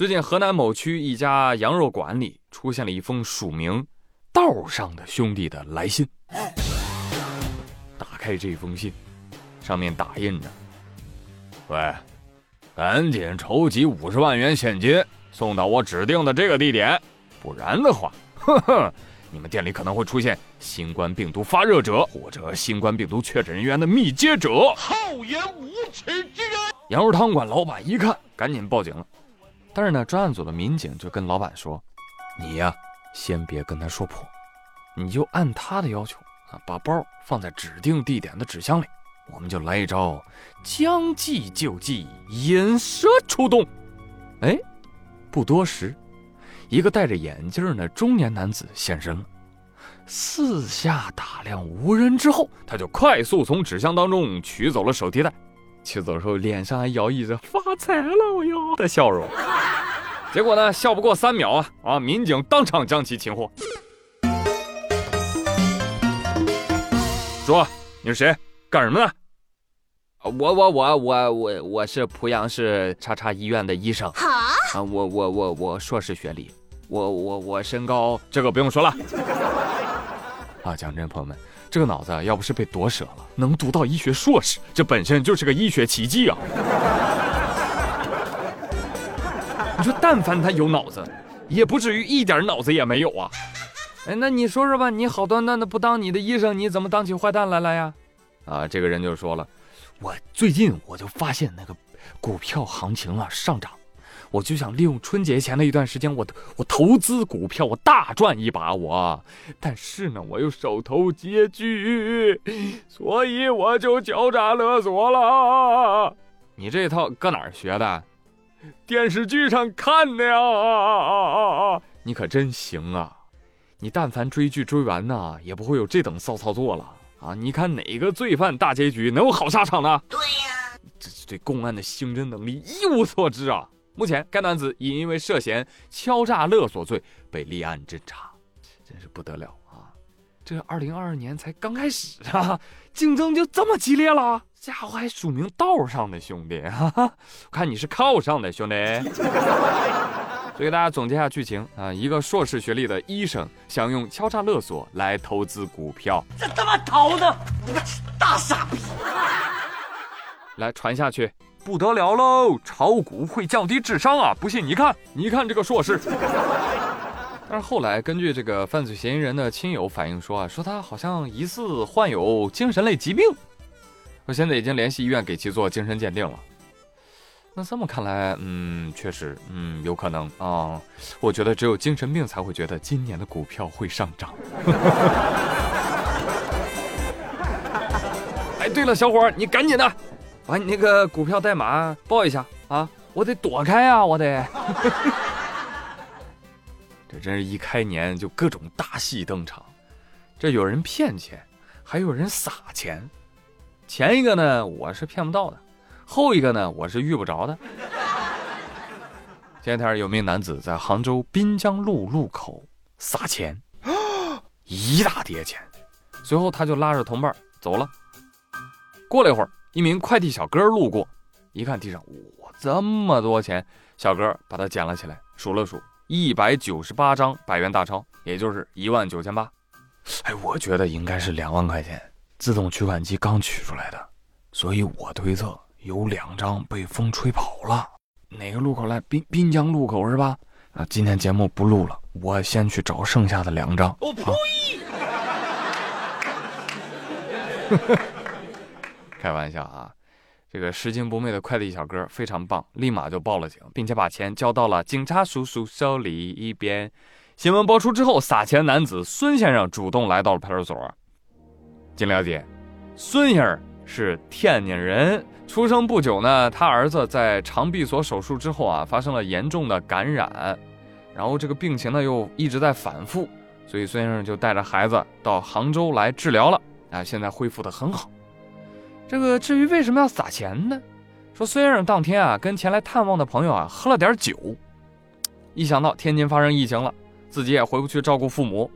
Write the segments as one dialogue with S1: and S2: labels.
S1: 最近河南某区一家羊肉馆里出现了一封署名“道上的兄弟”的来信。打开这封信，上面打印着：“喂，赶紧筹集五十万元现金，送到我指定的这个地点，不然的话，呵呵，你们店里可能会出现新冠病毒发热者或者新冠病毒确诊人员的密接者。”
S2: 厚颜无耻之人！
S1: 羊肉汤馆老板一看，赶紧报警了。但是呢，专案组的民警就跟老板说：“你呀，先别跟他说破，你就按他的要求啊，把包放在指定地点的纸箱里。我们就来一招将计就计，引蛇出洞。”哎，不多时，一个戴着眼镜的中年男子现身了。四下打量无人之后，他就快速从纸箱当中取走了手提袋。取走的时候，脸上还摇曳着发财了我哟的笑容。结果呢，笑不过三秒啊啊！民警当场将其擒获。说你是谁？干什么呢？
S3: 我我我我我我是濮阳市叉叉医院的医生。啊，我我我我硕士学历，我我我身高，
S1: 这个不用说了。啊，讲真，朋友们。这个脑子要不是被夺舍了，能读到医学硕士，这本身就是个医学奇迹啊！你说，但凡他有脑子，也不至于一点脑子也没有啊！哎，那你说说吧，你好端端的不当你的医生，你怎么当起坏蛋来了呀？啊，这个人就说了，我最近我就发现那个股票行情啊上涨。我就想利用春节前的一段时间，我我投资股票，我大赚一把。我，但是呢，我又手头拮据，所以我就敲诈勒索了。你这套搁哪儿学的？电视剧上看的呀。你可真行啊！你但凡追剧追完呢，也不会有这等骚操作了啊！你看哪个罪犯大结局能有好下场呢？
S2: 对呀，
S1: 这是对公安的刑侦能力一无所知啊！目前，该男子已因为涉嫌敲诈勒索罪被立案侦查，真是不得了啊！这二零二二年才刚开始啊，竞争就这么激烈了，家伙还署名道上的兄弟，哈哈，我看你是靠上的兄弟。所以给大家总结一下剧情啊，一个硕士学历的医生想用敲诈勒索来投资股票，
S2: 这他妈逃的，你个大傻逼！
S1: 来传下去。不得了喽！炒股会降低智商啊！不信你看，你看这个硕士。但是后来根据这个犯罪嫌疑人的亲友反映说啊，说他好像疑似患有精神类疾病，说现在已经联系医院给其做精神鉴定了。那这么看来，嗯，确实，嗯，有可能啊。我觉得只有精神病才会觉得今年的股票会上涨。哎，对了，小伙，你赶紧的。把你那个股票代码报一下啊！我得躲开啊！我得，这真是一开年就各种大戏登场。这有人骗钱，还有人撒钱。前一个呢，我是骗不到的；后一个呢，我是遇不着的。前天有名男子在杭州滨江路路口撒钱，一大叠钱，随后他就拉着同伴走了。过了一会儿。一名快递小哥路过，一看地上，哇，这么多钱！小哥把它捡了起来，数了数，一百九十八张百元大钞，也就是一万九千八。哎，我觉得应该是两万块钱，自动取款机刚取出来的，所以我推测有两张被风吹跑了。哪个路口来？滨滨江路口是吧？啊，今天节目不录了，我先去找剩下的两张。我呸！开玩笑啊，这个拾金不昧的快递小哥非常棒，立马就报了警，并且把钱交到了警察叔叔手里。一边新闻播出之后，撒钱男子孙先生主动来到了派出所。经了解，孙先生是天津人，出生不久呢，他儿子在肠闭锁手术之后啊，发生了严重的感染，然后这个病情呢又一直在反复，所以孙先生就带着孩子到杭州来治疗了啊，现在恢复的很好。这个至于为什么要撒钱呢？说孙先生当天啊，跟前来探望的朋友啊喝了点酒，一想到天津发生疫情了，自己也回不去照顾父母，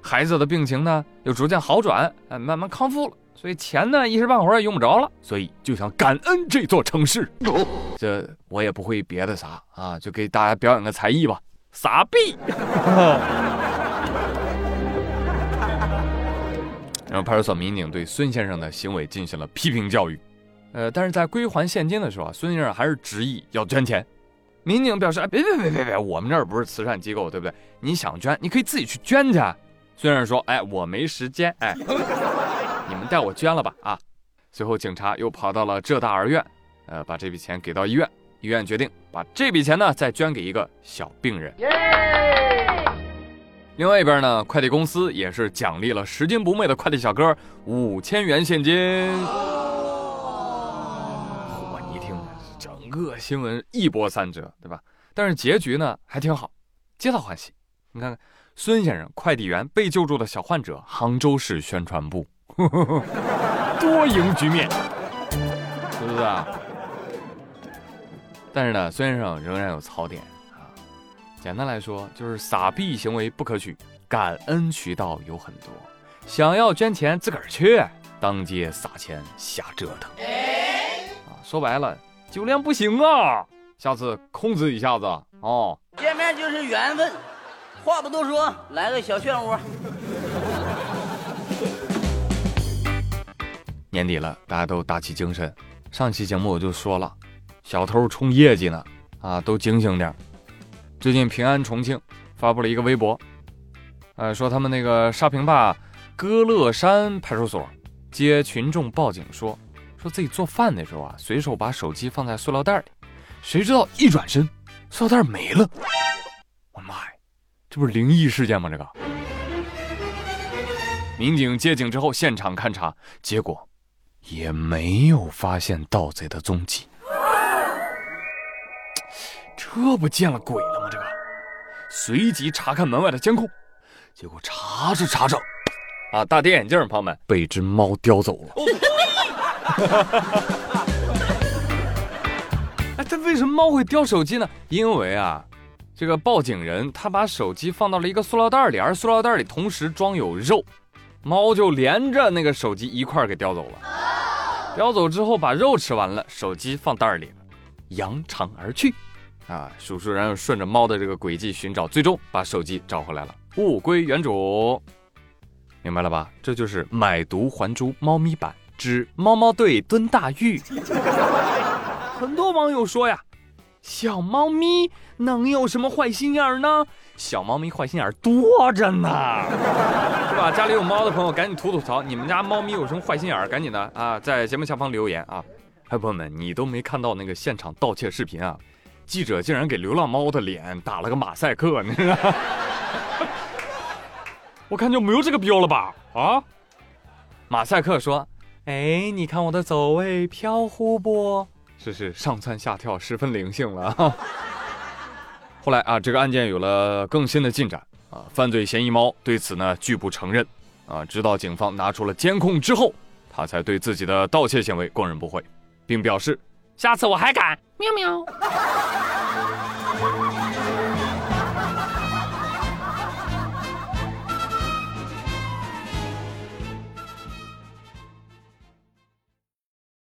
S1: 孩子的病情呢又逐渐好转，哎，慢慢康复了，所以钱呢一时半会儿也用不着了，所以就想感恩这座城市。这我也不会别的啥啊，就给大家表演个才艺吧，撒币。然后派出所民警对孙先生的行为进行了批评教育，呃，但是在归还现金的时候啊，孙先生还是执意要捐钱。民警表示：“哎，别别别别别，我们这儿不是慈善机构，对不对？你想捐，你可以自己去捐去。”孙先生说：“哎，我没时间，哎，你们带我捐了吧。”啊，随后警察又跑到了浙大儿院，呃，把这笔钱给到医院，医院决定把这笔钱呢再捐给一个小病人。另外一边呢，快递公司也是奖励了拾金不昧的快递小哥五千元现金。嚯，你一听，整个新闻一波三折，对吧？但是结局呢还挺好，皆大欢喜。你看看，孙先生快递员被救助的小患者，杭州市宣传部，多赢局面，是不是啊？但是呢，孙先生仍然有槽点。简单来说，就是撒币行为不可取，感恩渠道有很多。想要捐钱，自个儿去，当街撒钱瞎折腾。啊，说白了，酒量不行啊，下次控制一下子哦。
S4: 见面就是缘分，话不多说，来个小漩涡。
S1: 年底了，大家都打起精神。上期节目我就说了，小偷冲业绩呢，啊，都警醒点。最近平安重庆发布了一个微博，呃，说他们那个沙坪坝歌乐山派出所接群众报警说，说自己做饭的时候啊，随手把手机放在塑料袋里，谁知道一转身，塑料袋没了。我妈呀，这不是灵异事件吗？这个民警接警之后现场勘查，结果也没有发现盗贼的踪迹。这不见了鬼了？随即查看门外的监控，结果查着查着，啊，大跌眼镜朋友们被只猫叼走了。哎，这为什么猫会叼手机呢？因为啊，这个报警人他把手机放到了一个塑料袋里，而塑料袋里同时装有肉，猫就连着那个手机一块给叼走了。叼走之后把肉吃完了，手机放袋里了，扬长而去。啊，叔叔然后顺着猫的这个轨迹寻找，最终把手机找回来了，物归原主。明白了吧？这就是《买椟还珠》猫咪版之猫猫队蹲大狱。很多网友说呀，小猫咪能有什么坏心眼呢？小猫咪坏心眼多着呢，是吧？家里有猫的朋友赶紧吐吐槽，你们家猫咪有什么坏心眼？赶紧的啊，在节目下方留言啊！还有朋友们，你都没看到那个现场盗窃视频啊？记者竟然给流浪猫的脸打了个马赛克，你知道？我看就没有这个必要了吧？啊？马赛克说：“哎，你看我的走位飘忽不？是是，上蹿下跳，十分灵性了。”后来啊，这个案件有了更新的进展啊，犯罪嫌疑猫对此呢拒不承认啊，直到警方拿出了监控之后，他才对自己的盗窃行为供认不讳，并表示：“下次我还敢。”喵喵。